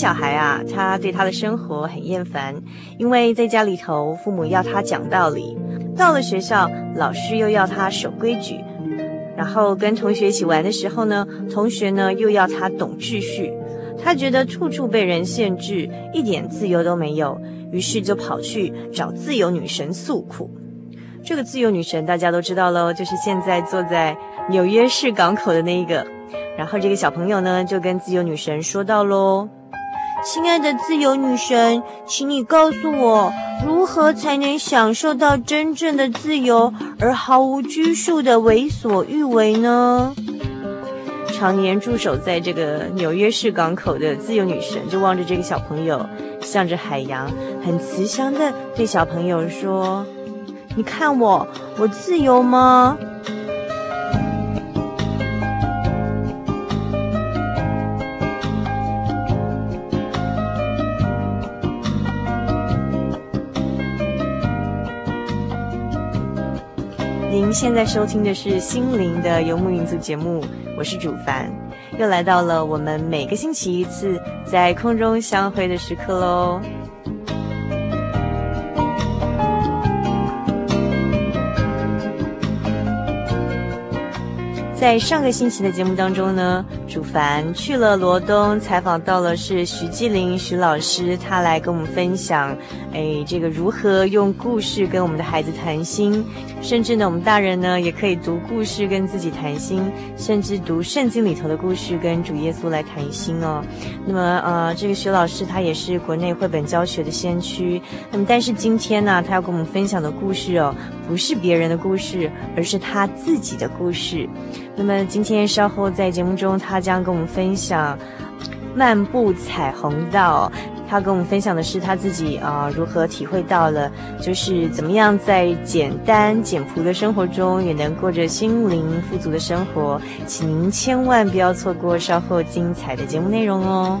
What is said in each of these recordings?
小孩啊，他对他的生活很厌烦，因为在家里头，父母要他讲道理；到了学校，老师又要他守规矩；然后跟同学一起玩的时候呢，同学呢又要他懂秩序。他觉得处处被人限制，一点自由都没有，于是就跑去找自由女神诉苦。这个自由女神大家都知道喽，就是现在坐在纽约市港口的那一个。然后这个小朋友呢，就跟自由女神说道喽。亲爱的自由女神，请你告诉我，如何才能享受到真正的自由，而毫无拘束的为所欲为呢？常年驻守在这个纽约市港口的自由女神，就望着这个小朋友，向着海洋，很慈祥地对小朋友说：“你看我，我自由吗？”现在收听的是《心灵的游牧民族》节目，我是主凡，又来到了我们每个星期一次在空中相会的时刻喽。在上个星期的节目当中呢，主凡去了罗东，采访到了是徐基林徐老师，他来跟我们分享，哎，这个如何用故事跟我们的孩子谈心，甚至呢，我们大人呢也可以读故事跟自己谈心，甚至读圣经里头的故事跟主耶稣来谈心哦。那么，呃，这个徐老师他也是国内绘本教学的先驱，那么但是今天呢，他要跟我们分享的故事哦，不是别人的故事，而是他自己的故事。那么今天稍后在节目中，他将跟我们分享漫步彩虹道。他跟我们分享的是他自己啊、如何体会到了，就是怎么样在简单简朴的生活中，也能过着心灵富足的生活。请您千万不要错过稍后精彩的节目内容哦。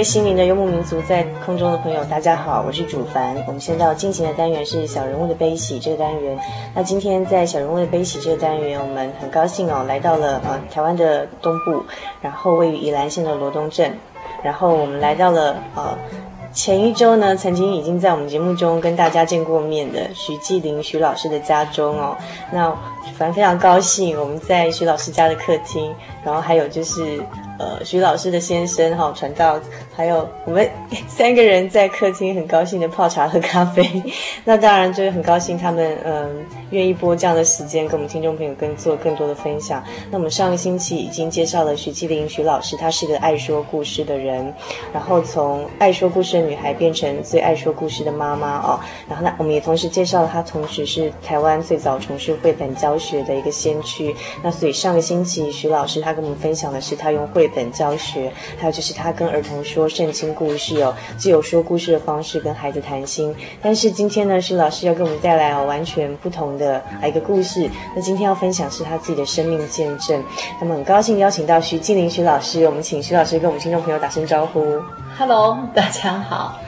位心灵的游牧民族，在空中的朋友，大家好，我是主凡。我们现在要进行的单元是小人物的悲喜这个单元。那今天在小人物的悲喜这个单元，我们很高兴哦，来到了呃台湾的东部，然后位于宜兰县的罗东镇，然后我们来到了呃。前一周呢，曾经已经在我们节目中跟大家见过面的徐继林徐老师的家中哦，那反正非常高兴，我们在徐老师家的客厅，然后还有就是。呃，徐老师的先生哈传道，还有我们 三个人在客厅很高兴的泡茶喝咖啡，那当然就是很高兴他们嗯愿意拨这样的时间跟我们听众朋友跟做更多的分享。那我们上个星期已经介绍了许季霖许老师，他是个爱说故事的人，然后从爱说故事的女孩变成最爱说故事的妈妈哦。然后呢，我们也同时介绍了他，同时是台湾最早从事绘本教学的一个先驱。那所以上个星期徐老师他跟我们分享的是他用绘本教学，还有就是他跟儿童说圣经故事哦，既有说故事的方式跟孩子谈心。但是今天呢，是老师要给我们带来哦完全不同的一个故事。那今天要分享是他自己的生命见证。那么很高兴邀请到徐静玲徐老师，我们请徐老师跟我们听众朋友打声招呼。Hello，大家好，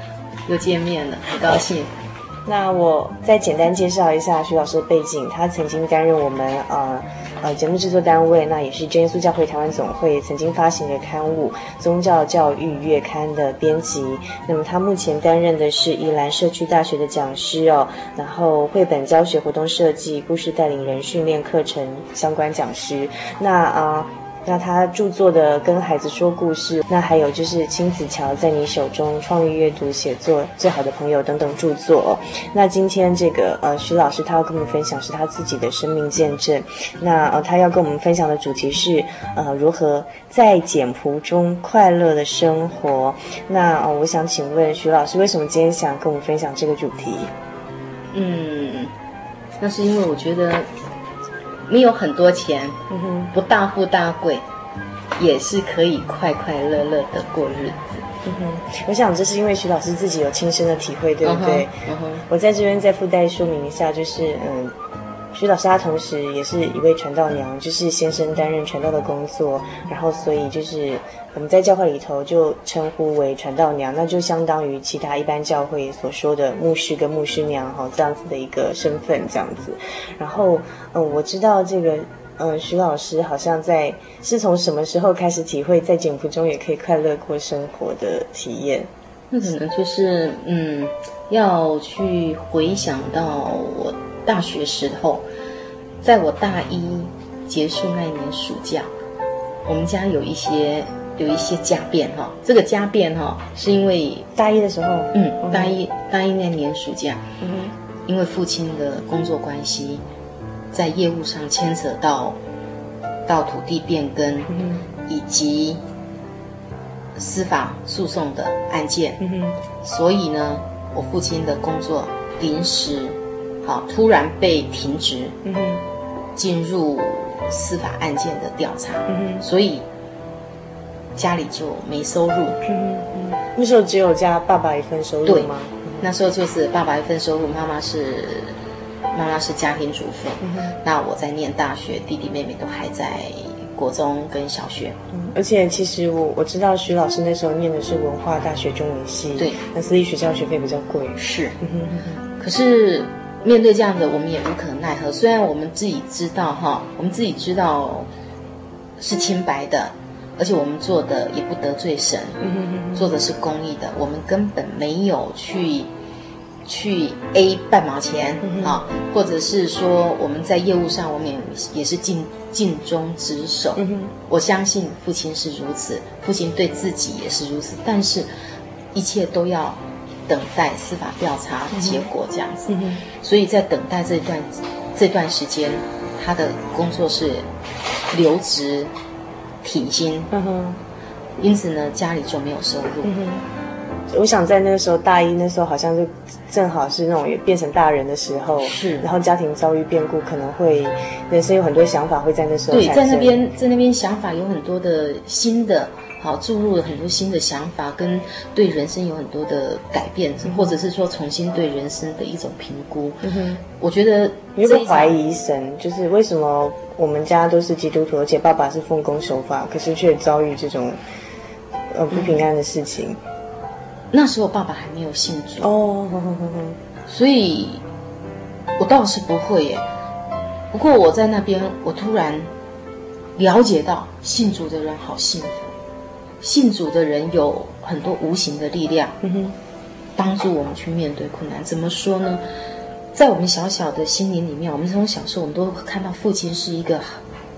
又见面了，很高兴。那我再简单介绍一下徐老师的背景，他曾经担任我们呃。呃，节目制作单位，那也是真耶稣教会台湾总会曾经发行的刊物《宗教教育月刊》的编辑。那么他目前担任的是宜兰社区大学的讲师哦，然后绘本教学、活动设计、故事带领人训练课程相关讲师。那啊。那他著作的《跟孩子说故事》，那还有就是《亲子桥在你手中》、创意阅读写作最好的朋友等等著作。那今天这个呃徐老师他要跟我们分享是他自己的生命见证。那呃他要跟我们分享的主题是呃如何在简朴中快乐的生活。那呃我想请问徐老师，为什么今天想跟我们分享这个主题？嗯，那是因为我觉得。没有很多钱，嗯，不大富大贵，也是可以快快乐乐的过日子。嗯哼，我想这是因为徐老师自己有亲身的体会，对不对？嗯哼，我在这边再附带说明一下，就是嗯。徐老师他同时也是一位传道娘，就是先生担任传道的工作，然后所以就是我们在教会里头就称呼为传道娘，那就相当于其他一般教会所说的牧师跟牧师娘哈这样子的一个身份这样子。然后嗯，我知道这个嗯，徐老师好像在是从什么时候开始体会在简朴中也可以快乐过生活的体验？那可能就是嗯，要去回想到我。大学时候，在我大一结束那一年暑假，我们家有一些有一些家变哈。这个家变哈，是因为大一的时候，嗯，大一大一那年暑假，嗯，因为父亲的工作关系，在业务上牵扯到到土地变更，嗯，以及司法诉讼的案件，所以呢，我父亲的工作临时。好，突然被停职，嗯哼，进入司法案件的调查，嗯哼，所以家里就没收入，嗯哼，嗯，那时候只有家爸爸一份收入吗？对，那时候就是爸爸一份收入，妈妈是妈妈是家庭主妇，嗯哼，那我在念大学，弟弟妹妹都还在国中跟小学，嗯，而且其实我我知道徐老师那时候念的是文化大学中文系，对，那私立学校学费比较贵，是，嗯哼，可是。面对这样的，我们也无可奈何。虽然我们自己知道，哈，我们自己知道是清白的，而且我们做的也不得罪神，做的是公益的。我们根本没有去去 A 半毛钱啊，或者是说我们在业务上，我们也也是尽尽忠职守。我相信父亲是如此，父亲对自己也是如此，但是一切都要。等待司法调查结果这样子，所以在等待这段这段时间，他的工作是留职停薪，因此呢，家里就没有收入。嗯、我想在那个时候，大一那时候好像就正好是那种也变成大人的时候，是，然后家庭遭遇变故，可能会人生有很多想法会在那时候。对，在那边在那边想法有很多的新的。好，注入了很多新的想法，跟对人生有很多的改变，嗯、或者是说重新对人生的一种评估。嗯哼，我觉得你会怀疑神，就是为什么我们家都是基督徒，而且爸爸是奉公守法，可是却遭遇这种呃不平安的事情。嗯、那时候爸爸还没有信主哦，所以我倒是不会耶。不过我在那边，我突然了解到信主的人好幸福，信主的人有很多无形的力量，嗯哼，帮助我们去面对困难。怎么说呢？在我们小小的心灵里面，我们从小时候我们都看到父亲是一个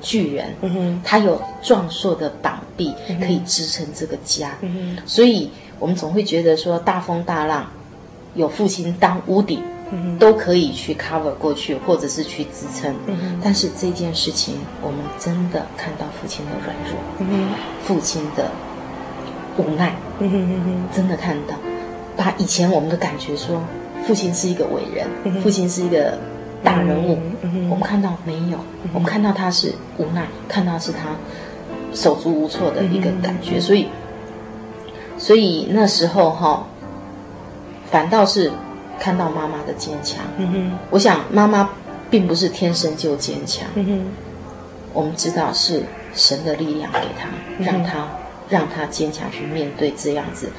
巨人，嗯哼，他有壮硕的膀臂可以支撑这个家，嗯哼，所以我们总会觉得说大风大浪有父亲当屋顶。都可以去 cover 过去，或者是去支撑。嗯、但是这件事情，我们真的看到父亲的软弱，嗯、父亲的无奈，嗯、真的看到。把以前我们的感觉说，父亲是一个伟人，嗯、父亲是一个大人物，嗯、我们看到没有？嗯、我们看到他是无奈，看到是他手足无措的一个感觉。嗯、所以，所以那时候哈，反倒是。看到妈妈的坚强，嗯哼，我想妈妈并不是天生就坚强，嗯哼，我们知道是神的力量给她，嗯哼，让她让他坚强去面对这样子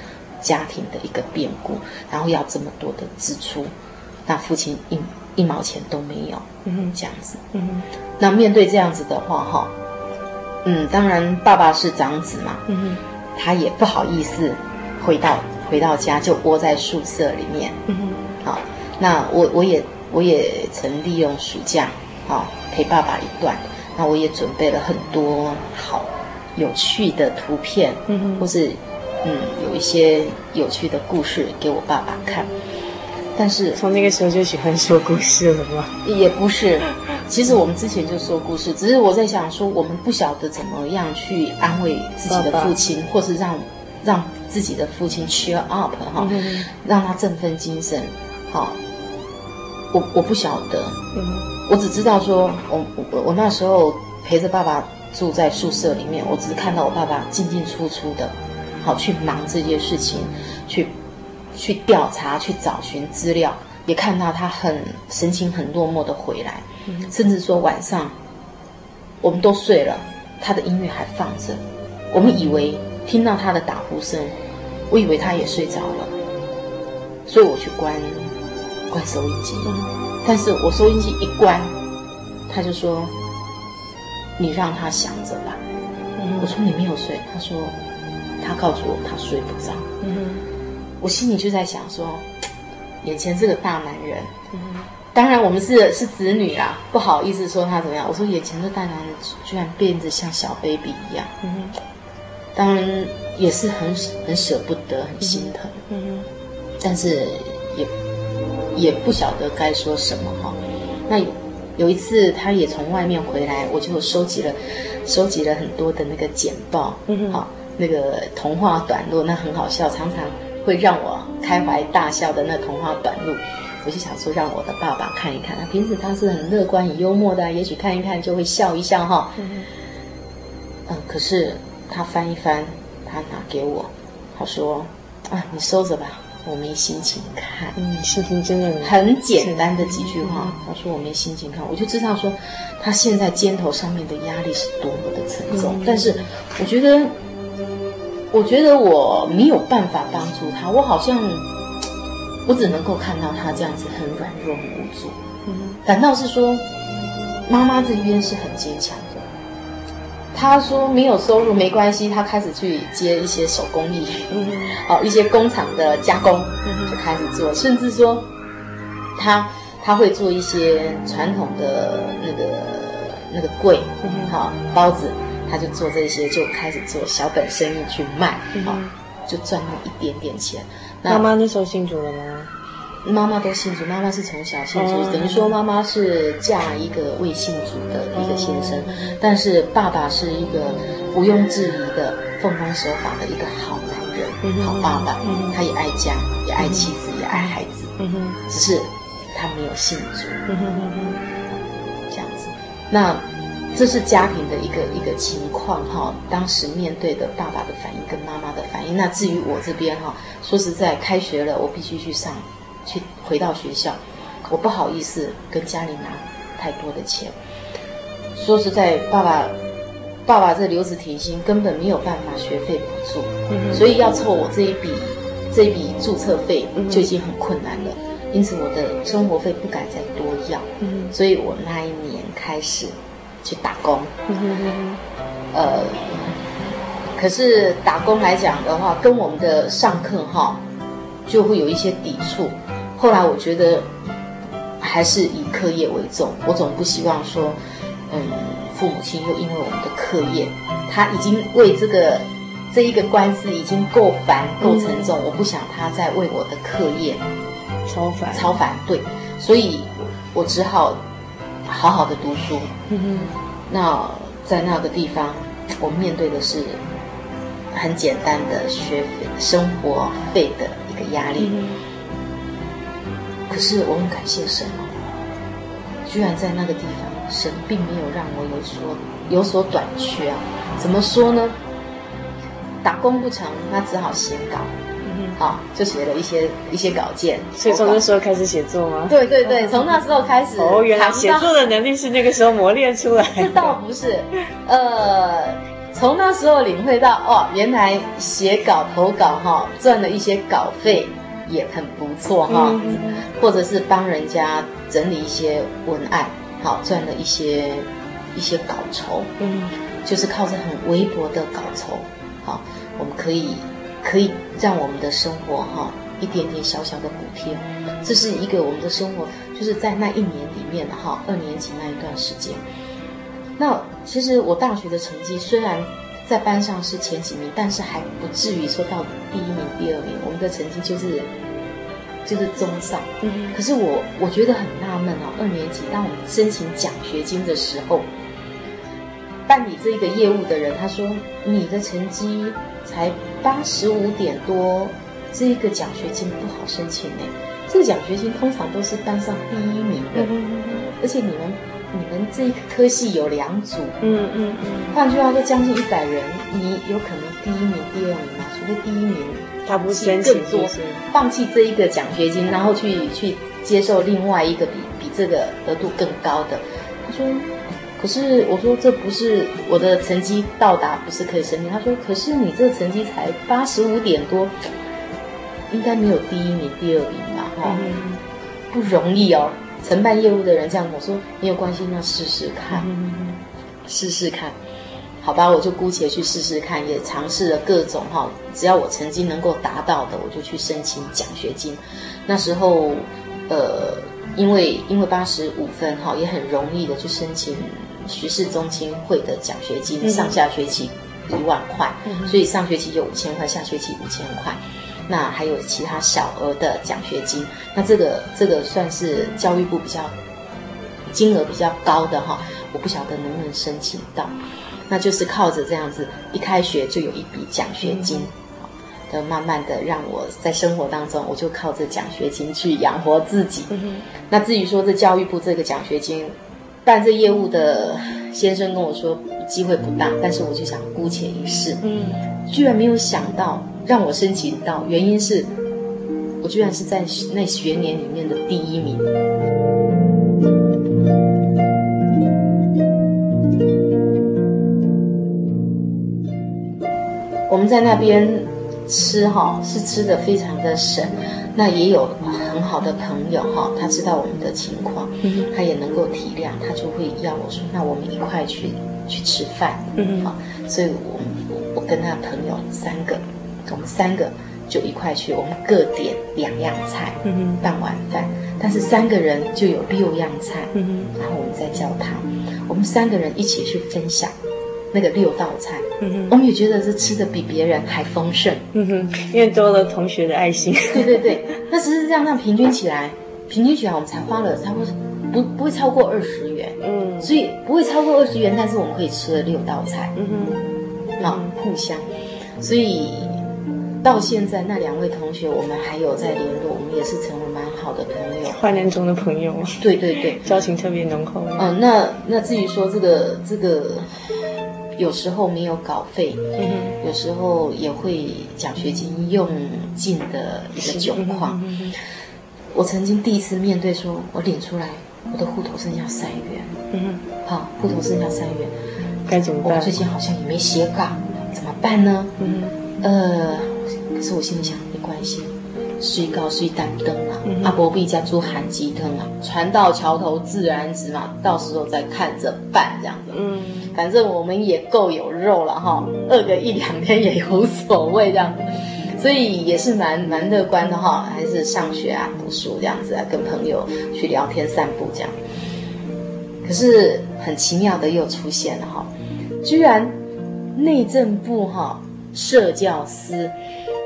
家庭的一个变故，然后要这么多的支出，那父亲一一毛钱都没有，嗯哼，这样子，嗯哼，那面对这样子的话，哈，嗯，当然爸爸是长子嘛，嗯哼，他也不好意思回到回到家就窝在宿舍里面，嗯哼。好，那我我也我也曾利用暑假，好陪爸爸一段。那我也准备了很多好有趣的图片，嗯哼，或是嗯有一些有趣的故事给我爸爸看。但是从那个时候就喜欢说故事了吗？也不是，其实我们之前就说故事，只是我在想说，我们不晓得怎么样去安慰自己的父亲，爸爸或是让让自己的父亲 cheer up 哈，嗯，让他振奋精神。好，我我不晓得，嗯，我只知道说，我我我那时候陪着爸爸住在宿舍里面，我只是看到我爸爸进进出出的，好去忙这些事情，去去调查，去找寻资料，也看到他很神情很落寞的回来，嗯，甚至说晚上我们都睡了，他的音乐还放着，我们以为听到他的打呼声，我以为他也睡着了，所以我去关。关收音机，但是我收音机一关，他就说：“你让他想着吧。”我说：“你没有睡。”他说：“他告诉我他睡不着。”我心里就在想说：“眼前这个大男人，当然我们是是子女啊，不好意思说他怎么样。”我说：“眼前这大男人居然变得像小 baby 一样。”当然也是很很舍不得，很心疼。但是也。也不晓得该说什么哈，那有有一次他也从外面回来，我就收集了收集了很多的那个简报，嗯，好，那个童话短路，那很好笑，常常会让我开怀大笑的那童话短路，我就想说让我的爸爸看一看，他平时他是很乐观、很幽默的，也许看一看就会笑一笑哈，嗯，嗯，可是他翻一翻，他拿给我，他说啊，你收着吧。我没心情看，嗯，心情真的很简单的几句话。他说我没心情看，我就知道说他现在肩头上面的压力是多么的沉重。嗯、但是我觉得，我觉得我没有办法帮助他，我好像我只能够看到他这样子很软弱、很无助。嗯，反倒是说妈妈这边是很坚强。他说没有收入没关系，他开始去接一些手工艺，好一些工厂的加工，嗯，就开始做，甚至说他他会做一些传统的那个那个柜，好包子，他就做这些，就开始做小本生意去卖，好，就赚那一点点钱。妈妈那时候信主了吗？妈妈都信主，妈妈是从小信主，等于说妈妈是嫁一个未信主的一个先生，但是爸爸是一个毋庸置疑的奉公守法的一个好男人、好爸爸，他也爱家，也爱妻子，也爱孩子，只是他没有信主，这样子。那这是家庭的一个一个情况哈，当时面对的爸爸的反应跟妈妈的反应。那至于我这边哈，说实在，开学了，我必须去上。去回到学校，我不好意思跟家里拿太多的钱。说实在，爸爸爸爸这留职停薪，根本没有办法学费补助，嗯、所以要凑我这一笔这一笔注册费就已经很困难了。嗯、因此我的生活费不敢再多要，嗯、所以我那一年开始去打工。可是打工来讲的话，跟我们的上课哈就会有一些抵触。后来我觉得还是以课业为重，我总不希望说，嗯。父母亲又因为我们的课业，他已经为这个这一个官司已经够烦够沉重，嗯、我不想他再为我的课业超烦超烦。对，所以我只好好好的读书。嗯哼，那在那个地方，我面对的是很简单的学费、生活费的一个压力。嗯、可是我很感谢神，居然在那个地方。神并没有让我有所有所短缺啊，怎么说呢？打工不成，那只好写稿，好，就写了一些一些稿件。所以从那时候开始写作吗？对对对，从那时候开始。哦，原来写作的能力是那个时候磨练出来的。这 倒不是，呃，从那时候领会到哦，原来写稿投稿哈，赚了一些稿费也很不错哈，或者是帮人家整理一些文案。好，赚了一些一些稿酬，嗯，就是靠着很微薄的稿酬，好，我们可以可以让我们的生活哈一点点小小的补贴，这是一个我们的生活，就是在那一年里面哈二年级那一段时间。那其实我大学的成绩虽然在班上是前几名，但是还不至于说到第一名、第二名，我们的成绩就是。就是中上，嗯，可是我我觉得很纳闷哦。二年级当我们申请奖学金的时候，办理这个业务的人他说：“你的成绩才八十五点多，这个奖学金不好申请呢。这个奖学金通常都是班上第一名的，嗯而且你们你们这一科系有两组，嗯嗯嗯，换句话说，将近一百人，你有可能第一名、第二名吗？除非第一名。”他不申请更多，放弃这一个奖学金，然后去去接受另外一个比比这个额度更高的。他说：“可是我说这不是我的成绩到达，不是可以申请。”他说：“可是你这个成绩才八十五点多，应该没有第一名、第二名吧？哈、嗯，不容易哦。承办业务的人这样跟我说，没有关系，那试试看，试试看。”好吧，我就姑且去试试看，也尝试了各种哈，只要我曾经能够达到的，我就去申请奖学金。那时候，呃，因为因为八十五分哈，也很容易的去申请徐氏宗亲会的奖学金，嗯、上下学期一万块，嗯、所以上学期就五千块，下学期五千块。那还有其他小额的奖学金，那这个这个算是教育部比较金额比较高的哈，我不晓得能不能申请到。那就是靠着这样子，一开学就有一笔奖学金，好，的慢慢的让我在生活当中，我就靠着奖学金去养活自己。嗯、那至于说这教育部这个奖学金，办这业务的先生跟我说机会不大，但是我就想姑且一试。嗯，居然没有想到让我申请到，原因是我居然是在那学年里面的第一名。我们在那边吃哈，是吃的非常的省，那也有很好的朋友哈，他知道我们的情况，他也能够体谅，他就会要我说，那我们一块去去吃饭，嗯好，所以我我跟他朋友三个，我们三个就一块去，我们各点两样菜，嗯半碗饭，但是三个人就有六样菜，嗯然后我们在教堂，我们三个人一起去分享。那个六道菜，嗯哼，我们也觉得是吃的比别人还丰盛，嗯哼，因为多了同学的爱心。对对对，那只是这样，那平均起来，平均起来我们才花了差不多不不会超过二十元，嗯，所以不会超过二十元，但是我们可以吃了六道菜，嗯哼，好，互相，所以到现在那两位同学，我们还有在联络，我们也是成为蛮好的朋友，怀念中的朋友，对对对，交情特别浓厚。嗯，那那至于说这个这个。有时候没有稿费，嗯、有时候也会奖学金用尽的一个窘况。我曾经第一次面对说，我领出来，我的户头剩下三元，嗯哼，好，户头剩下三元，该怎么办？我最近好像也没写稿，怎么办呢？嗯，呃，可是我心里想，没关系，水高水担灯啊，阿伯毕家住寒鸡灯啊，船到桥头自然直嘛，到时候再看着办这样子。嗯，反正我们也够有肉了哈，饿个一两天也无所谓这样子。所以也是蛮蛮乐观的哈，还是上学啊、读书这样子啊，跟朋友去聊天、散步这样。可是很奇妙的又出现了哈，居然内政部哈社教司，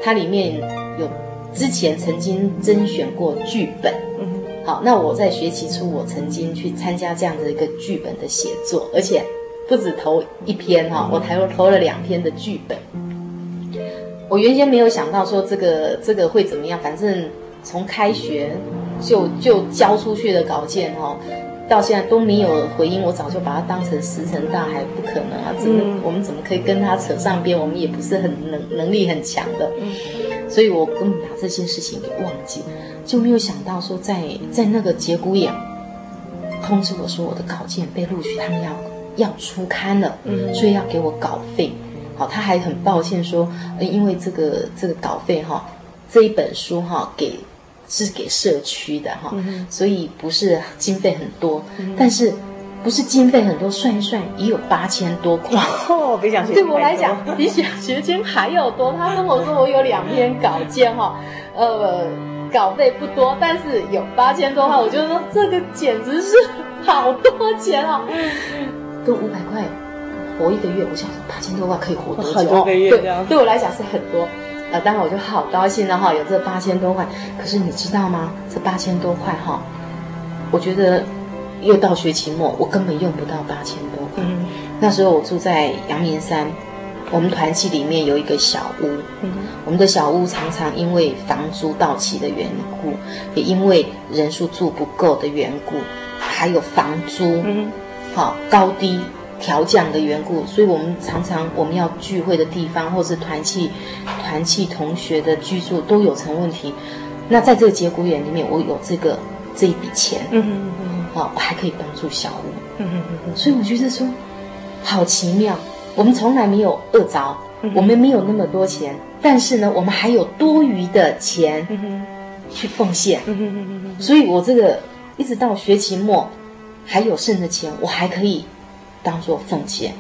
它里面有之前曾经甄选过剧本。嗯，好，那我在学期初我曾经去参加这样的一个剧本的写作，而且不止投一篇哈，我投投了两篇的剧本。我原先没有想到说这个这个会怎么样，反正从开学就就交出去的稿件哈，到现在都没有回音，我早就把它当成石沉大海，不可能啊！怎么、嗯、我们怎么可以跟他扯上边？我们也不是很能能力很强的，所以我根本把这件事情给忘记，就没有想到说在在那个节骨眼通知我说我的稿件被录取，他们要要出刊了，所以要给我稿费。好，他还很抱歉说，因为这个这个稿费哈，这一本书哈给是给社区的哈，嗯、所以不是经费很多，嗯、但是不是经费很多，算一算也有八千多块。哦，比奖学金对我来讲比奖学金还要多。他跟我说我有两篇稿件哈，呃，稿费不多，但是有八千多块，我觉得说这个简直是好多钱啊，跟五百块。活一个月，我想说八千多块可以活多久？对，对我来讲是很多，呃，当然我就好高兴了哈，有这八千多块。可是你知道吗？这八千多块哈，我觉得又到学期末，我根本用不到八千多块。嗯。那时候我住在阳明山，我们团契里面有一个小屋。嗯。我们的小屋常常因为房租到期的缘故，也因为人数住不够的缘故，还有房租，嗯，好高低。调降的缘故，所以我们常常我们要聚会的地方，或是团契、团契同学的居住都有成问题。那在这个节骨眼里面，我有这个这一笔钱，嗯嗯嗯，好，我还可以帮助小屋，嗯嗯嗯，所以我觉得说好奇妙。我们从来没有饿着，我们没有那么多钱，但是呢，我们还有多余的钱去奉献，嗯嗯嗯嗯，所以我这个一直到学期末还有剩的钱，我还可以。当做奉献，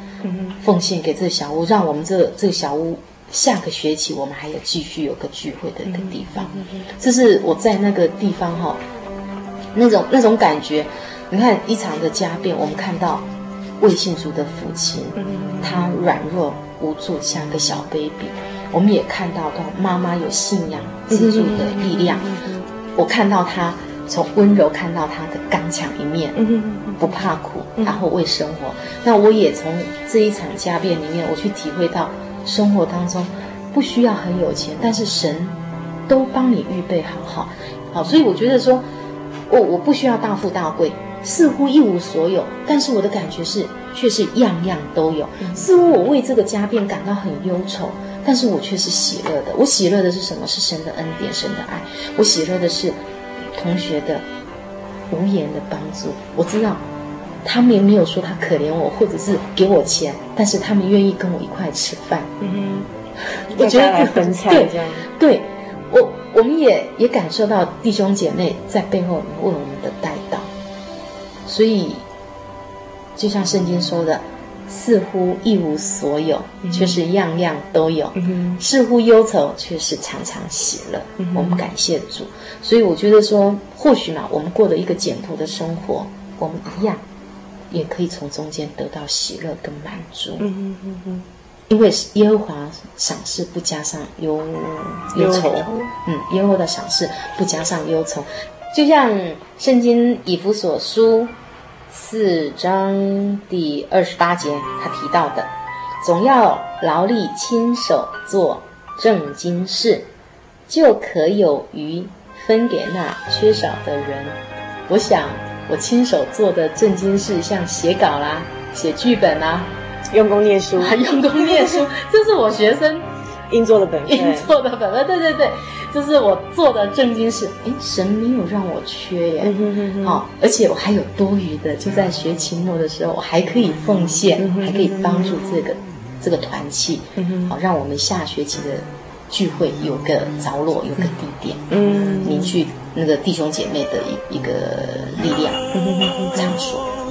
奉献给这个小屋，让我们这个这个小屋下个学期我们还有继续有个聚会的一个地方。这是我在那个地方哈，那种那种感觉。你看一场的家变，我们看到魏信主的父亲，他软弱无助，像个小 baby。我们也看到到妈妈有信仰支柱的力量。我看到他。从温柔看到他的刚强一面，不怕苦，然后为生活。那我也从这一场家变里面，我去体会到生活当中不需要很有钱，但是神都帮你预备好好，好。所以我觉得说，我我不需要大富大贵，似乎一无所有，但是我的感觉是，却是样样都有。似乎我为这个家变感到很忧愁，但是我却是喜乐的。我喜乐的是什么？是神的恩典，神的爱。我喜乐的是。同学的无言的帮助，我知道他们也没有说他可怜我，或者是给我钱，但是他们愿意跟我一块吃饭。嗯哼，我觉得这样。对，对我我们也也感受到弟兄姐妹在背后为我们的带到，所以就像圣经说的。似乎一无所有，却是样样都有；嗯、似乎忧愁，却是常常喜乐。嗯、我们感谢主，所以我觉得说，或许嘛，我们过了一个简朴的生活，我们一样也可以从中间得到喜乐跟满足。嗯嗯嗯嗯，因为耶和华赏赐不加上忧忧愁，愁嗯，耶和华的赏赐不加上忧愁，就像圣经以弗所书。四章第二十八节，他提到的，总要劳力亲手做正经事，就可有余分给那缺少的人。我想，我亲手做的正经事，像写稿啦、写剧本啦、用功念书、用功念书，这是我学生应做的本分，应做的本分。对对对，这是我做的正经事。哎，神没有让我缺耶，好、嗯哦，而且我还有多余的，就在学期末的时候，我还可以奉献，嗯、还可以帮助这个这个团契，好、嗯哦，让我们下学期的聚会有个着落，有个地点，嗯，凝聚那个弟兄姐妹的一一个力量场所，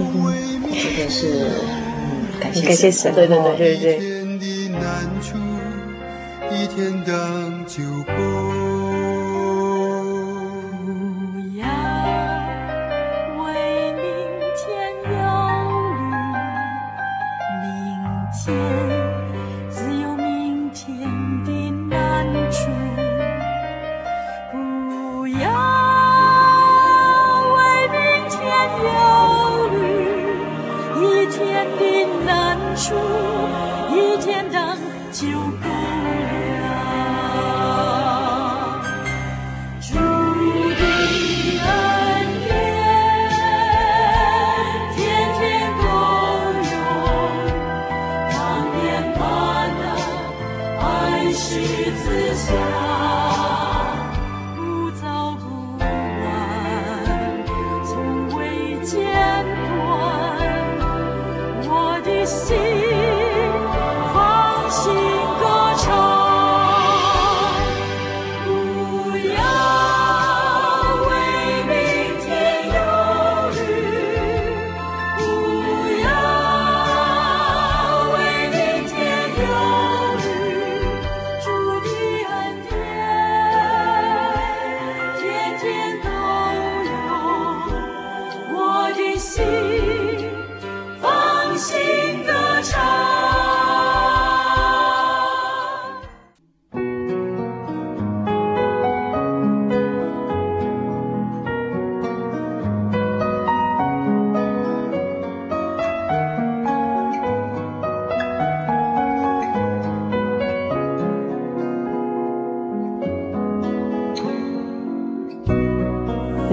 这个是嗯，感谢感谢神，对对对。对对。主。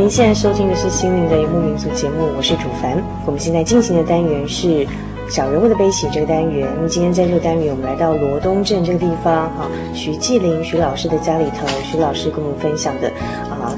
您现在收听的是《心灵的一幕民族》节目，我是主凡。我们现在进行的单元是小人物的悲喜这个单元。那么今天在这个单元，我们来到罗东镇这个地方，哈，徐继林徐老师的家里头，徐老师跟我们分享的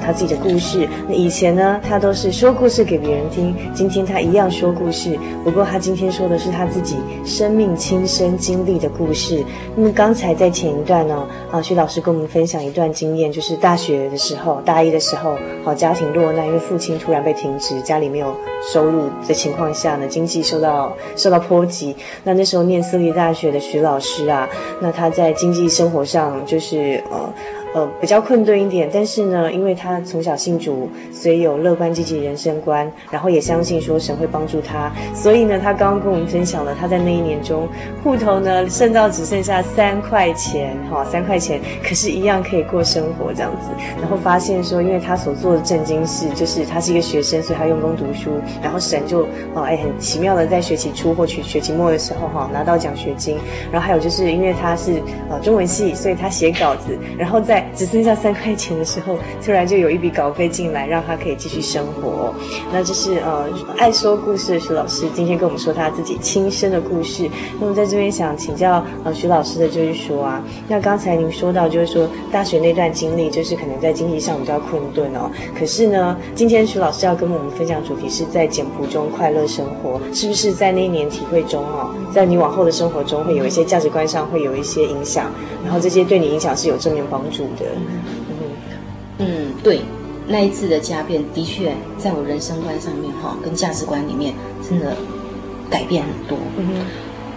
他自己的故事。那以前呢，他都是说故事给别人听，今天他一样说故事，不过他今天说的是他自己生命亲身经历的故事。那么刚才在前一段呢，啊，徐老师跟我们分享一段经验，就是大学的时候，大一的时候，好，家庭落难，因为父亲突然被停职，家里没有收入的情况下呢，经济受到受到波及。那那时候念私立大学的徐老师啊，那他在经济生活上就是呃。呃，比较困顿一点，但是呢，因为他从小信主，所以有乐观积极人生观，然后也相信说神会帮助他，所以呢，他刚刚跟我们分享了他在那一年中户头呢剩到只剩下三块钱，哈，三块钱，可是一样可以过生活这样子。然后发现说，因为他所做的正经事，就是他是一个学生，所以他用功读书，然后神就哦，哎，很奇妙的在学期初或学学期末的时候哈拿到奖学金，然后还有就是因为他是呃中文系，所以他写稿子，然后在只剩下三块钱的时候，突然就有一笔稿费进来，让他可以继续生活。那这是呃爱说故事的徐老师今天跟我们说他自己亲身的故事。那么在这边想请教呃徐老师的就是说啊，那刚才您说到就是说大学那段经历，就是可能在经济上比较困顿哦。可是呢，今天徐老师要跟我们分享主题是在简朴中快乐生活，是不是在那一年体会中哦，在你往后的生活中会有一些价值观上会有一些影响，然后这些对你影响是有正面帮助。嗯嗯，对，那一次的家变的确在我人生观上面哈，跟价值观里面真的改变很多。嗯哼，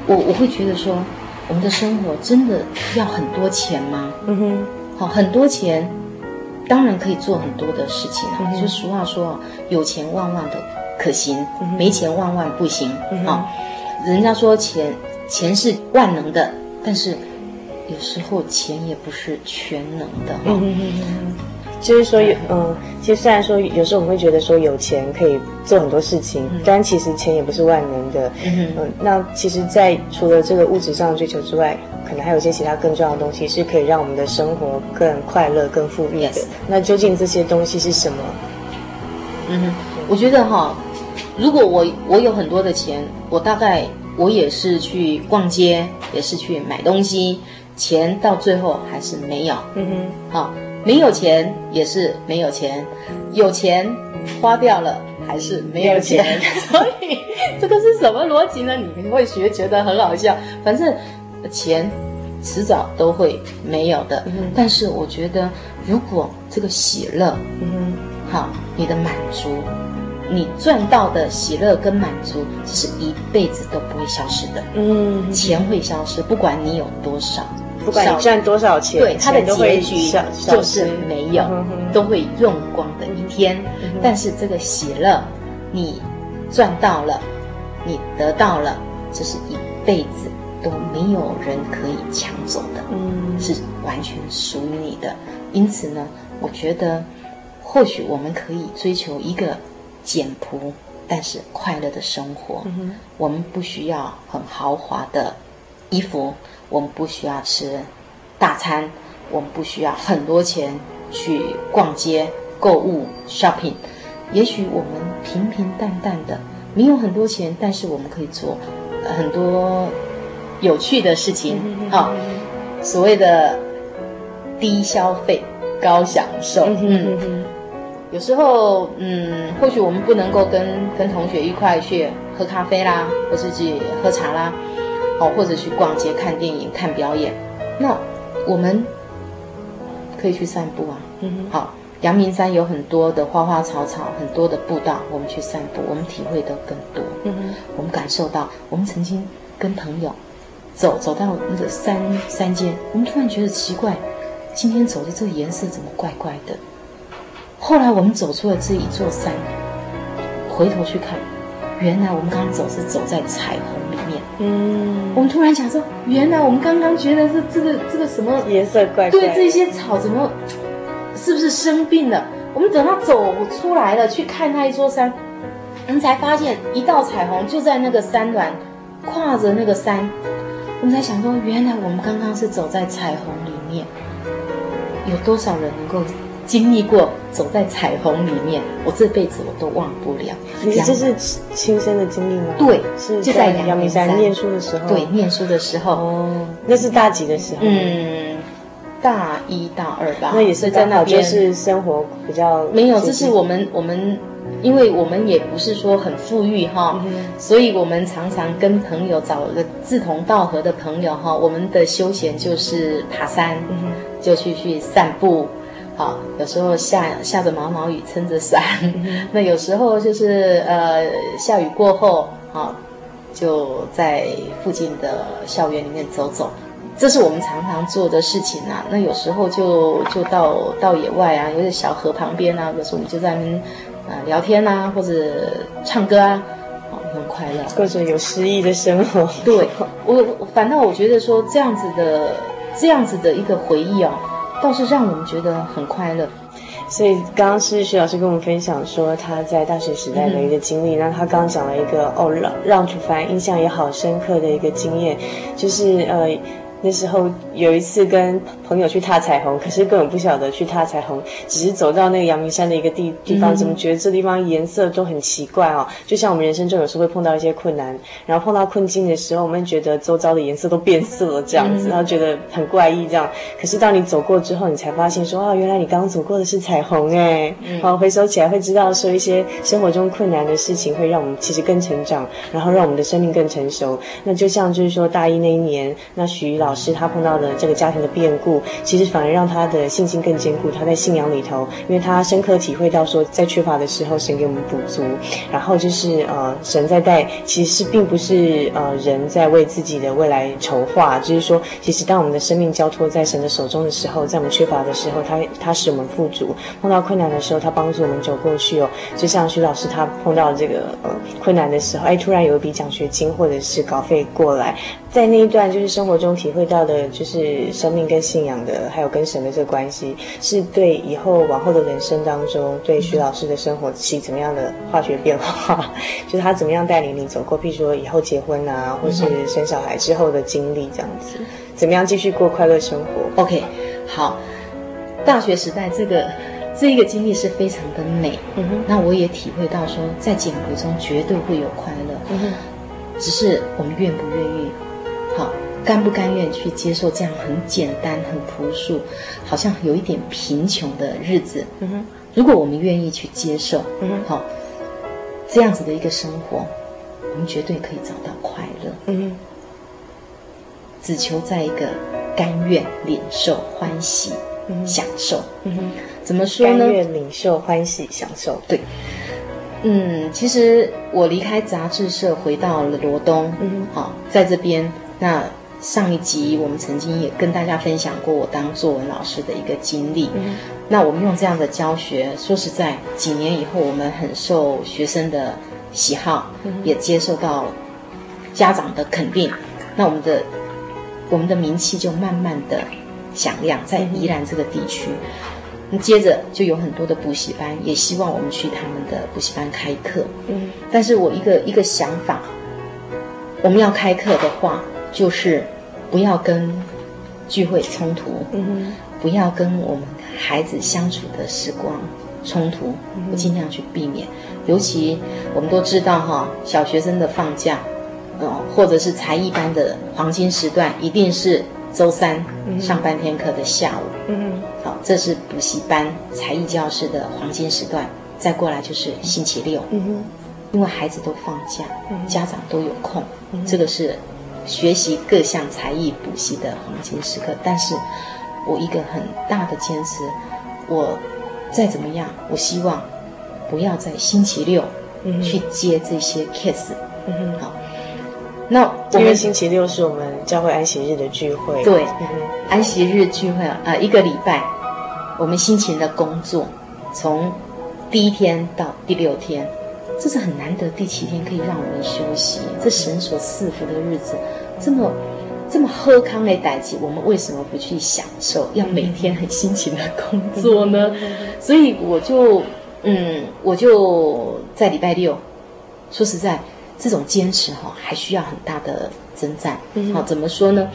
我我会觉得说，我们的生活真的要很多钱吗？嗯哼，好，很多钱当然可以做很多的事情啊。嗯、就俗话说，有钱万万的可行，嗯、没钱万万不行。嗯、啊，人家说钱钱是万能的，但是。有时候钱也不是全能的哈，嗯嗯，就是说有嗯，其实虽然说有时候我们会觉得说有钱可以做很多事情，嗯、但其实钱也不是万能的，嗯嗯，那其实，在除了这个物质上的追求之外，可能还有一些其他更重要的东西，是可以让我们的生活更快乐、更富裕的。Yes. 那究竟这些东西是什么？嗯哼，我觉得哈，如果我我有很多的钱，我大概我也是去逛街，也是去买东西。钱到最后还是没有，嗯哼，好，没有钱也是没有钱，有钱花掉了还是没有钱。有 钱所以这个是什么逻辑呢？你们会学觉得很好笑。反正钱迟早都会没有的。嗯、但是我觉得，如果这个喜乐，嗯哼，好，你的满足。你赚到的喜乐跟满足，这是一辈子都不会消失的。嗯，钱会消失，不管你有多少，不管你赚多少钱，对，它的结局就是没有，都会用光的一天。但是这个喜乐，你赚到了，你得到了，这是一辈子都没有人可以抢走的。嗯，是完全属于你的。因此呢，我觉得或许我们可以追求一个。简朴但是快乐的生活。嗯，我们不需要很豪华的衣服，我们不需要吃大餐，我们不需要很多钱去逛街、购物、shopping。也许我们平平淡淡的，没有很多钱，但是我们可以做很多有趣的事情。好，所谓的低消费高享受。嗯有时候，嗯，或许我们不能够跟跟同学一块去喝咖啡啦，或是去喝茶啦，哦，或者去逛街、看电影、看表演，那我们可以去散步啊。好，阳明山有很多的花花草草，很多的步道，我们去散步，我们体会的更多。嗯哼，我们感受到，我们曾经跟朋友走走到那个山山间，我们突然觉得奇怪，今天走的这个颜色怎么怪怪的？后来我们走出了这一座山，回头去看，原来我们刚刚走是走在彩虹。嗯，我们突然想说，原来我们刚刚觉得是这个这个什么颜色怪怪，对，这些草怎么是不是生病了？我们等到走出来了，去看那一座山，我们才发现一道彩虹就在那个山峦，跨着那个山，我们才想说，原来我们刚刚是走在彩虹里面。有多少人能够？经历过走在彩虹里面，我这辈子我都忘不了。你这是亲身的经历吗？对，是就在阳明山念书的时候。对，念书的时候。哦，那是大几的时候？嗯，大一大二吧。那也是在那边是生活比较没有，这是我们我们，因为我们也不是说很富裕哈，嗯、所以我们常常跟朋友找个志同道合的朋友哈，我们的休闲就是爬山，嗯、就去去散步。好，有时候下下着毛毛雨，撑着伞；那有时候就是呃下雨过后，啊，就在附近的校园里面走走，这是我们常常做的事情啊。那有时候就就到到野外啊，有些小河旁边啊，有时候我们就在那边啊、呃、聊天啊，或者唱歌啊，好，很快乐，过着有诗意的生活。对，我反倒我觉得说这样子的这样子的一个回忆哦。倒是让我们觉得很快乐，所以刚刚是徐老师跟我们分享说他在大学时代的一个经历，那、嗯、他刚刚讲了一个哦让让楚凡印象也好深刻的一个经验，就是呃。那时候有一次跟朋友去踏彩虹，可是根本不晓得去踏彩虹，只是走到那个阳明山的一个地地方，怎么觉得这地方颜色都很奇怪哦？就像我们人生中有时候会碰到一些困难，然后碰到困境的时候，我们觉得周遭的颜色都变色了这样子，然后觉得很怪异这样。可是当你走过之后，你才发现说啊，原来你刚刚走过的是彩虹哎！好，回首起来会知道说一些生活中困难的事情会让我们其实更成长，然后让我们的生命更成熟。那就像就是说大一那一年，那徐老。老师他碰到的这个家庭的变故，其实反而让他的信心更坚固。他在信仰里头，因为他深刻体会到说，在缺乏的时候，神给我们补足。然后就是呃，神在带，其实是并不是呃人在为自己的未来筹划。就是说，其实当我们的生命交托在神的手中的时候，在我们缺乏的时候，他他使我们富足；碰到困难的时候，他帮助我们走过去哦。就像徐老师他碰到这个呃困难的时候，哎，突然有一笔奖学金或者是稿费过来。在那一段就是生活中体会到的，就是生命跟信仰的，还有跟神的这个关系，是对以后往后的人生当中，对徐老师的生活起怎么样的化学变化？就是他怎么样带领你走过，譬如说以后结婚啊，或是生小孩之后的经历这样子，怎么样继续过快乐生活？OK，好，大学时代这个这一个经历是非常的美，嗯哼，那我也体会到说，在减肥中绝对会有快乐，嗯哼，只是我们愿不愿意。好，甘不甘愿去接受这样很简单、很朴素，好像有一点贫穷的日子？嗯哼，如果我们愿意去接受，嗯哼，好，这样子的一个生活，我们绝对可以找到快乐。嗯哼，只求在一个甘愿领受、欢喜、嗯、享受。嗯哼，怎么说呢？甘愿领受、欢喜、享受。对。嗯，其实我离开杂志社，回到了罗东。嗯，好，在这边。那上一集我们曾经也跟大家分享过我当作文老师的一个经历。嗯，那我们用这样的教学，说实在，几年以后我们很受学生的喜好，嗯，也接受到家长的肯定。那我们的我们的名气就慢慢的响亮，在宜兰这个地区。那接着就有很多的补习班，也希望我们去他们的补习班开课。嗯，但是我一个一个想法，我们要开课的话，就是不要跟聚会冲突，嗯，不要跟我们孩子相处的时光冲突，我尽量去避免。尤其我们都知道哈，小学生的放假，哦，或者是才艺班的黄金时段，一定是周三上半天课的下午。嗯。好，这是补习班才艺教室的黄金时段，再过来就是星期六，嗯哼，因为孩子都放假，嗯，家长都有空，嗯，这个是学习各项才艺补习的黄金时刻。但是，我一个很大的坚持，我再怎么样，我希望不要在星期六去接这些 case，嗯哼，好。那因为星期六是我们教会安息日的聚会，对，嗯、安息日聚会啊、呃，一个礼拜，我们辛勤的工作，从第一天到第六天，这是很难得，第七天可以让我们休息，这神所赐福的日子，这么这么喝康的代志，我们为什么不去享受？要每天很辛勤的工作呢？所以我就嗯，我就在礼拜六，说实在。这种坚持哈，还需要很大的征战。好，怎么说呢？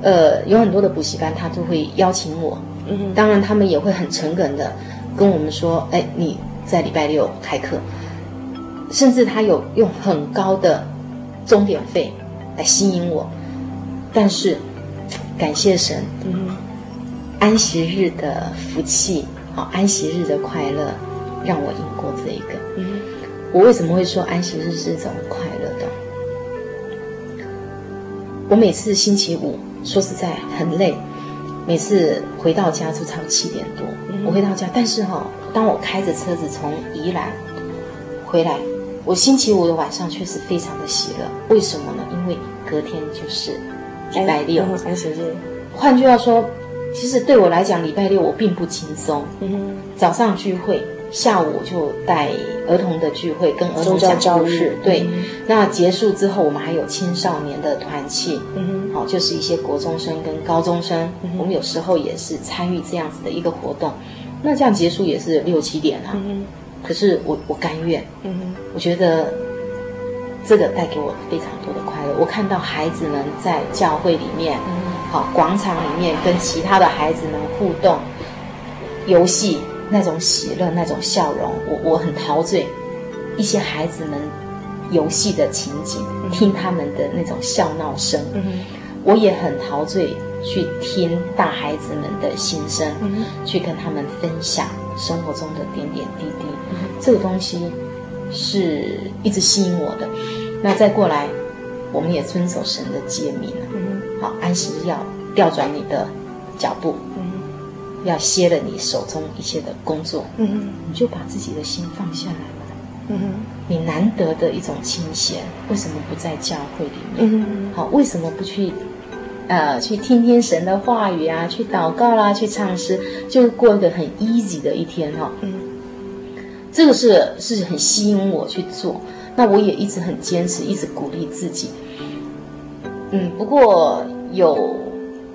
呃，有很多的补习班，他都会邀请我。嗯，当然，他们也会很诚恳的跟我们说：“哎，你在礼拜六开课。”甚至他有用很高的钟点费来吸引我。但是，感谢神，嗯，安息日的福气，好，安息日的快乐，让我赢过这一个。嗯，我为什么会说安息日是一种快乐的？我每次星期五，说实在很累，每次回到家就差不多七点多。我回到家，但是哈、哦，当我开着车子从宜兰回来，我星期五的晚上确实非常的喜乐。为什么呢？因为隔天就是礼拜六，安息日。换句话说，其实对我来讲，礼拜六我并不轻松。嗯，早上聚会。下午就带儿童的聚会，跟儿童讲故事。对、嗯，那结束之后，我们还有青少年的团契，嗯，好，就是一些国中生跟高中生，嗯、我们有时候也是参与这样子的一个活动。那这样结束也是六七点啊。嗯，可是我我甘愿。嗯，我觉得这个带给我非常多的快乐。我看到孩子们在教会里面，嗯，好，广场里面跟其他的孩子们互动，游戏。那种喜乐，那种笑容，我我很陶醉。一些孩子们游戏的情景，听他们的那种笑闹声，我也很陶醉。去听大孩子们的心声，去跟他们分享生活中的点点滴滴。这个东西是一直吸引我的。那再过来，我们也遵守神的诫命了。好，安息要调转你的脚步。要歇了你手中一切的工作，嗯，你就把自己的心放下来了，嗯，你难得的一种清闲，为什么不在教会里面？嗯，好，为什么不去，呃，去听听神的话语啊，去祷告啦，去唱诗，就过一个很 easy 的一天哈，嗯，这个是是很吸引我去做，那我也一直很坚持，一直鼓励自己，嗯，不过有。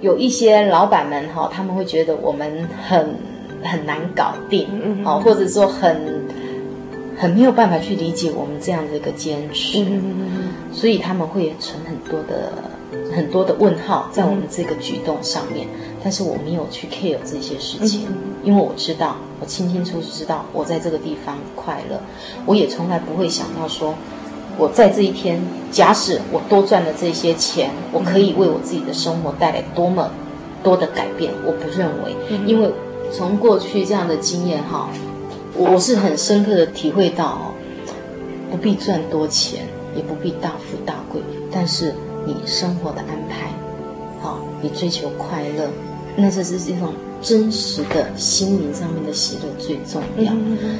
有一些老板们哈，他们会觉得我们很很难搞定，哦，或者说很很没有办法去理解我们这样的一个坚持，所以他们会存很多的很多的问号在我们这个举动上面。但是我没有去 care 这些事情，因为我知道，我清清楚楚知道我在这个地方快乐，我也从来不会想到说我在这一天，假使我多赚了这些钱，我可以为我自己的生活带来多么多的改变？我不认为，因为从过去这样的经验哈，我是很深刻的体会到哦，不必赚多钱，也不必大富大贵，但是你生活的安排，好，你追求快乐，那这是一种真实的心灵上面的喜乐最重要。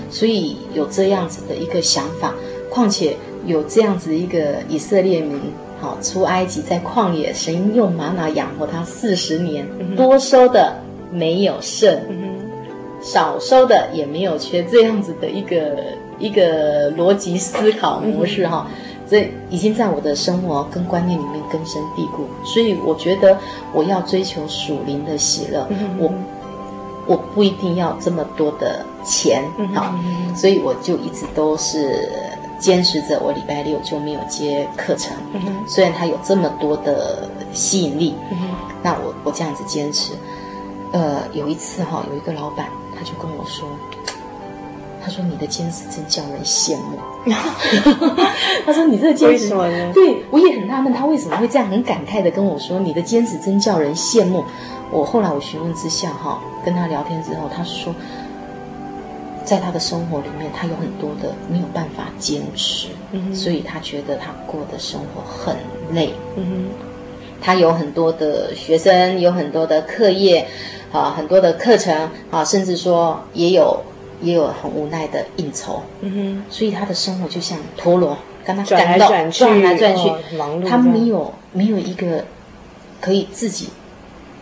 所以有这样子的一个想法，况且。有这样子一个以色列民，好出埃及，在旷野，神用玛瑙养活他四十年，多收的没有剩，少收的也没有缺，这样子的一个一个逻辑思考模式哈，这已经在我的生活跟观念里面根深蒂固，所以我觉得我要追求属灵的喜乐，我我不一定要这么多的钱，好，所以我就一直都是。坚持着，我礼拜六就没有接课程。嗯、虽然它有这么多的吸引力，那我我这样子坚持。呃，有一次哈，有一个老板他就跟我说，他说你的坚持真叫人羡慕。他说你这个坚持，为什么呢？对，我也很纳闷，他为什么会这样很感慨的跟我说，你的坚持真叫人羡慕。我后来我询问之下哈，跟他聊天之后，他说。在他的生活里面，他有很多的没有办法坚持，嗯、所以他觉得他过的生活很累。他有很多的学生，有很多的课业，啊，很多的课程，啊，甚至说也有也有很无奈的应酬。嗯、哼所以他的生活就像陀螺，跟他转来转去，转来转去，哦、忙碌他没有没有一个可以自己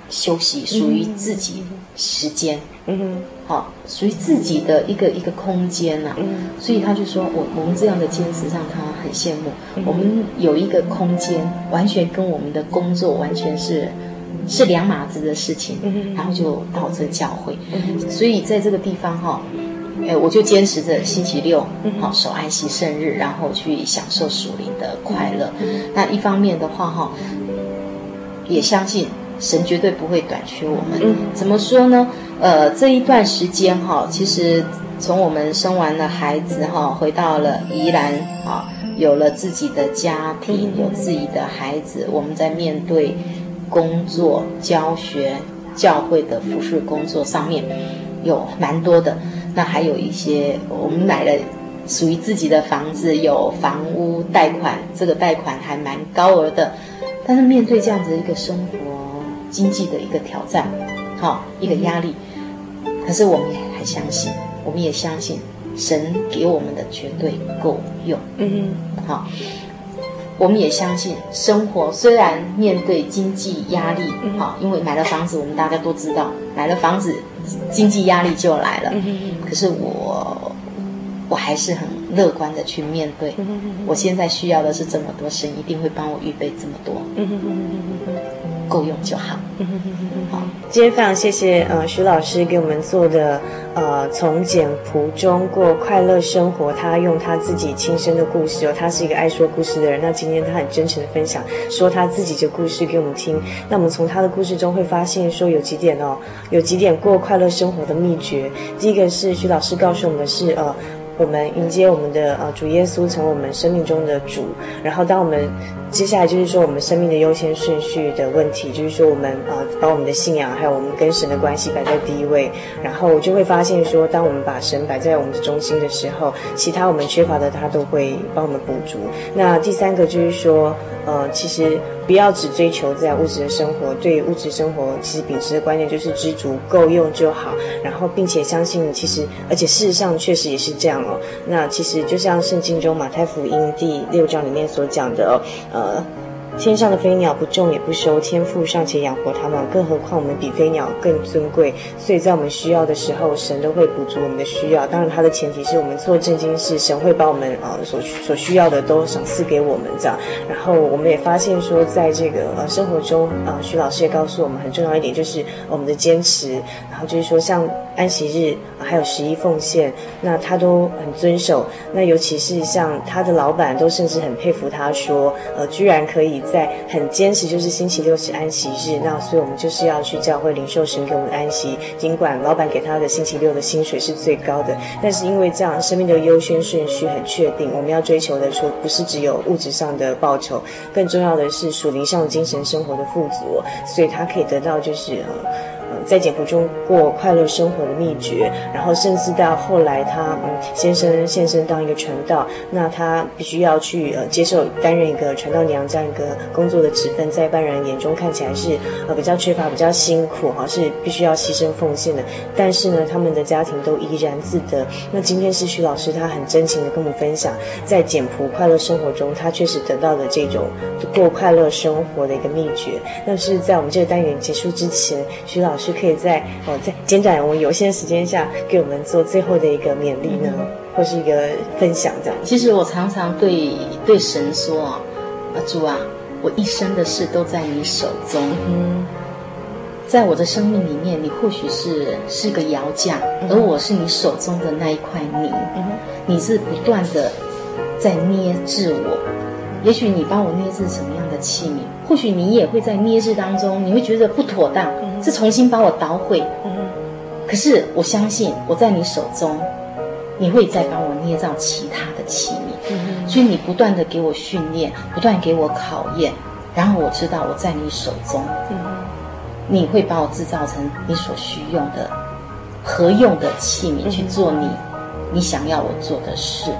休息，属于自己时间。嗯哼。好，属于自己的一个一个空间呐、啊，嗯、所以他就说我我们这样的坚持让他很羡慕。嗯、我们有一个空间，完全跟我们的工作完全是是两码子的事情，嗯、然后就到这教会。嗯、所以在这个地方哈，哎，我就坚持着星期六好守安息圣日，然后去享受属灵的快乐。嗯、那一方面的话哈，也相信。神绝对不会短缺我们。嗯、怎么说呢？呃，这一段时间哈，其实从我们生完了孩子哈，回到了宜兰啊，有了自己的家庭，有自己的孩子，我们在面对工作、教学、教会的服饰工作上面，有蛮多的。那还有一些，我们买了属于自己的房子，有房屋贷款，这个贷款还蛮高额的。但是面对这样子一个生活，经济的一个挑战，好一个压力，可是我们也还相信，我们也相信神给我们的绝对够用。嗯哼，好，我们也相信生活虽然面对经济压力，好，因为买了房子，我们大家都知道，买了房子，经济压力就来了。嗯，可是我我还是很乐观的去面对。嗯，我现在需要的是这么多，神一定会帮我预备这么多。够用就好。好，今天非常谢谢呃徐老师给我们做的呃从简朴中过快乐生活。他用他自己亲身的故事哦，他是一个爱说故事的人。那今天他很真诚的分享，说他自己的故事给我们听。那我们从他的故事中会发现说有几点哦，有几点过快乐生活的秘诀。第一个是徐老师告诉我们是呃。我们迎接我们的呃主耶稣成为我们生命中的主，然后当我们接下来就是说我们生命的优先顺序的问题，就是说我们呃把我们的信仰还有我们跟神的关系摆在第一位，然后就会发现说，当我们把神摆在我们的中心的时候，其他我们缺乏的他都会帮我们补足。那第三个就是说，呃，其实。不要只追求在物质的生活，对物质生活其实秉持的观念就是知足够用就好，然后并且相信其实，而且事实上确实也是这样哦。那其实就像圣经中马太福音第六章里面所讲的哦，呃。天上的飞鸟不种也不收，天父尚且养活他们，更何况我们比飞鸟更尊贵。所以在我们需要的时候，神都会补足我们的需要。当然，它的前提是我们做正经事，神会把我们啊、呃、所所需要的都赏赐给我们这样。然后我们也发现说，在这个呃生活中啊、徐老师也告诉我们很重要一点，就是我们的坚持。然后就是说，像安息日、还有十一奉献，那他都很遵守。那尤其是像他的老板，都甚至很佩服他说，呃，居然可以。在很坚持，就是星期六是安息日，那所以我们就是要去教会领受神给我们的安息。尽管老板给他的星期六的薪水是最高的，但是因为这样，生命的优先顺序很确定。我们要追求的说，不是只有物质上的报酬，更重要的是属灵上精神生活的富足。所以他可以得到就是呃。在简朴中过快乐生活的秘诀，然后甚至到后来他，嗯先生现身当一个传道，那他必须要去呃接受担任一个传道娘这样一个工作的职分，在一般人眼中看起来是呃比较缺乏、比较辛苦哈，是必须要牺牲奉献的。但是呢，他们的家庭都怡然自得。那今天是徐老师，他很真情的跟我们分享，在简朴快乐生活中，他确实得到的这种过快乐生活的一个秘诀。那是在我们这个单元结束之前，徐老师。可以在哦，在简短我们有限时间下，给我们做最后的一个勉励呢，或是一个分享这样。其实我常常对对神说啊，主啊，我一生的事都在你手中。嗯，在我的生命里面，你或许是是个窑匠，而我是你手中的那一块泥。嗯，你是不断的在捏制我，也许你把我捏制什么样的器皿？或许你也会在捏制当中，你会觉得不妥当，是重新把我捣毁。可是我相信，我在你手中，你会再帮我捏造其他的器皿。所以你不断的给我训练，不断给我考验，然后我知道我在你手中，你会把我制造成你所需用的合用的器皿，去做你你想要我做的事。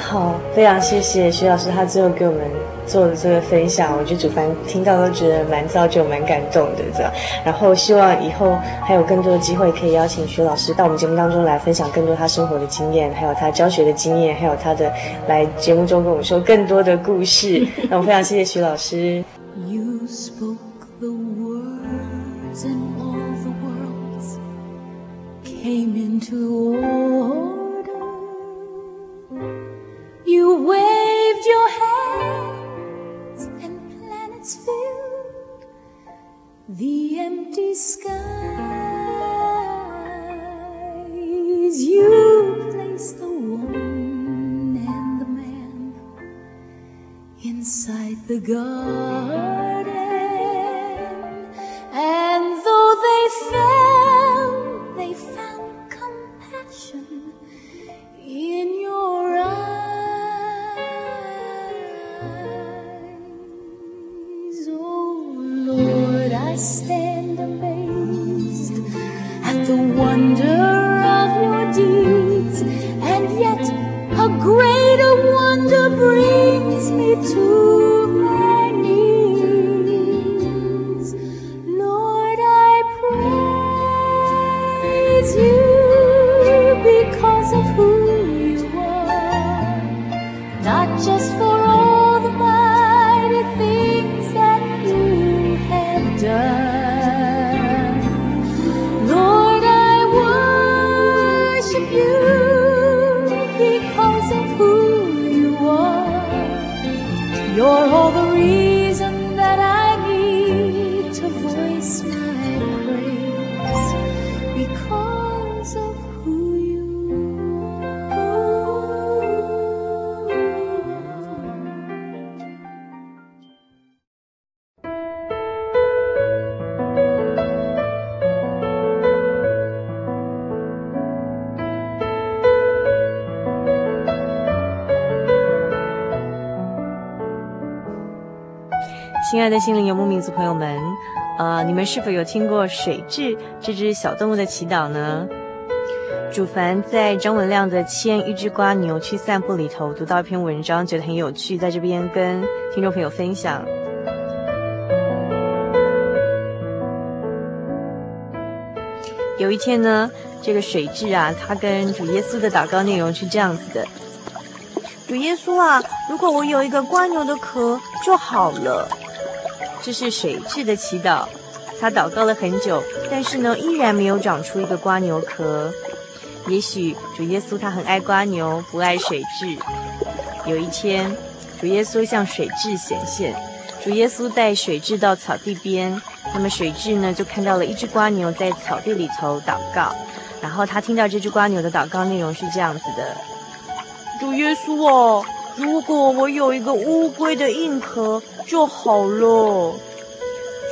好，非常谢谢徐老师，他最后给我们做的这个分享，我觉得主凡听到都觉得蛮造就、蛮感动的，这样。然后希望以后还有更多的机会，可以邀请徐老师到我们节目当中来分享更多他生活的经验，还有他教学的经验，还有他的来节目中跟我们说更多的故事。那我非常谢谢徐老师。You spoke the words and all the worlds came into You waved your hands and planets filled the empty skies. You placed the woman and the man inside the garden. And though they fell, 们是否有听过水蛭这只小动物的祈祷呢？主凡在张文亮的《牵一只蜗牛去散步》里头读到一篇文章，觉得很有趣，在这边跟听众朋友分享。有一天呢，这个水蛭啊，它跟主耶稣的祷告内容是这样子的：主耶稣啊，如果我有一个蜗牛的壳就好了。这是水蛭的祈祷，他祷告了很久，但是呢，依然没有长出一个蜗牛壳。也许主耶稣他很爱蜗牛，不爱水蛭。有一天，主耶稣向水蛭显现，主耶稣带水蛭到草地边，那么水蛭呢就看到了一只蜗牛在草地里头祷告，然后他听到这只蜗牛的祷告内容是这样子的：主耶稣哦，如果我有一个乌龟的硬壳就好了。”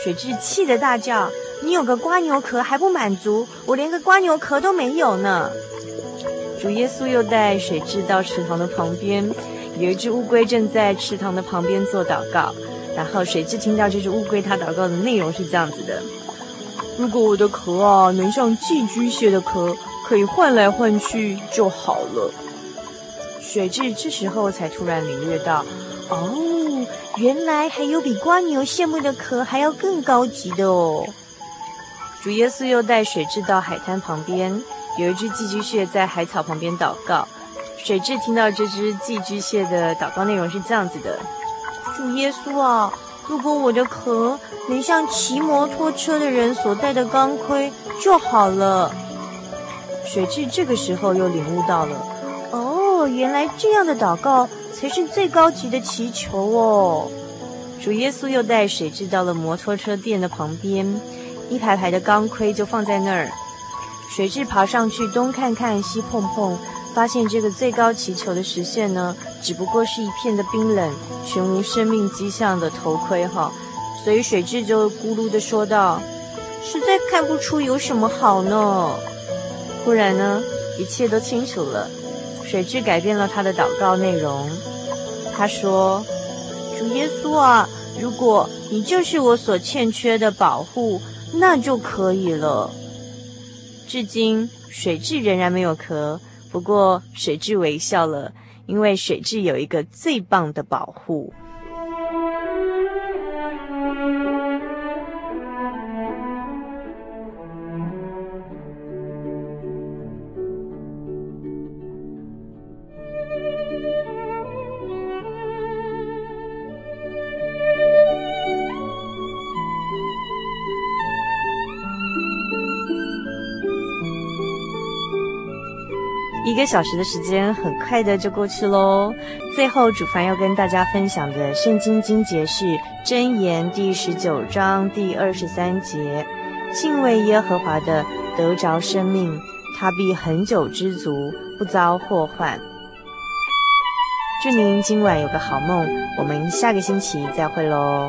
水蛭气得大叫：“你有个瓜牛壳还不满足？我连个瓜牛壳都没有呢！”主耶稣又带水蛭到池塘的旁边，有一只乌龟正在池塘的旁边做祷告。然后水蛭听到这只乌龟它祷告的内容是这样子的：“如果我的壳啊能像寄居蟹的壳，可以换来换去就好了。”水蛭这时候才突然领略到，哦，原来还有比瓜牛羡慕的壳还要更高级的哦。主耶稣又带水蛭到海滩旁边，有一只寄居蟹在海草旁边祷告。水蛭听到这只寄居蟹的祷告内容是这样子的：主耶稣啊，如果我的壳能像骑摩托车的人所戴的钢盔就好了。水蛭这个时候又领悟到了。哦，原来这样的祷告才是最高级的祈求哦！主耶稣又带水蛭到了摩托车店的旁边，一排排的钢盔就放在那儿。水蛭爬上去，东看看，西碰碰，发现这个最高祈求的实现呢，只不过是一片的冰冷、全无生命迹象的头盔哈。所以水蛭就咕噜地说道：“实在看不出有什么好呢。”忽然呢，一切都清楚了。水质改变了他的祷告内容。他说：“主耶稣啊，如果你就是我所欠缺的保护，那就可以了。”至今，水质仍然没有壳，不过水质微笑了，因为水质有一个最棒的保护。一个小时的时间很快的就过去喽。最后，主凡要跟大家分享的圣经经节是《箴言》第十九章第二十三节：“敬畏耶和华的得着生命，他必恒久知足，不遭祸患。”祝您今晚有个好梦，我们下个星期再会喽。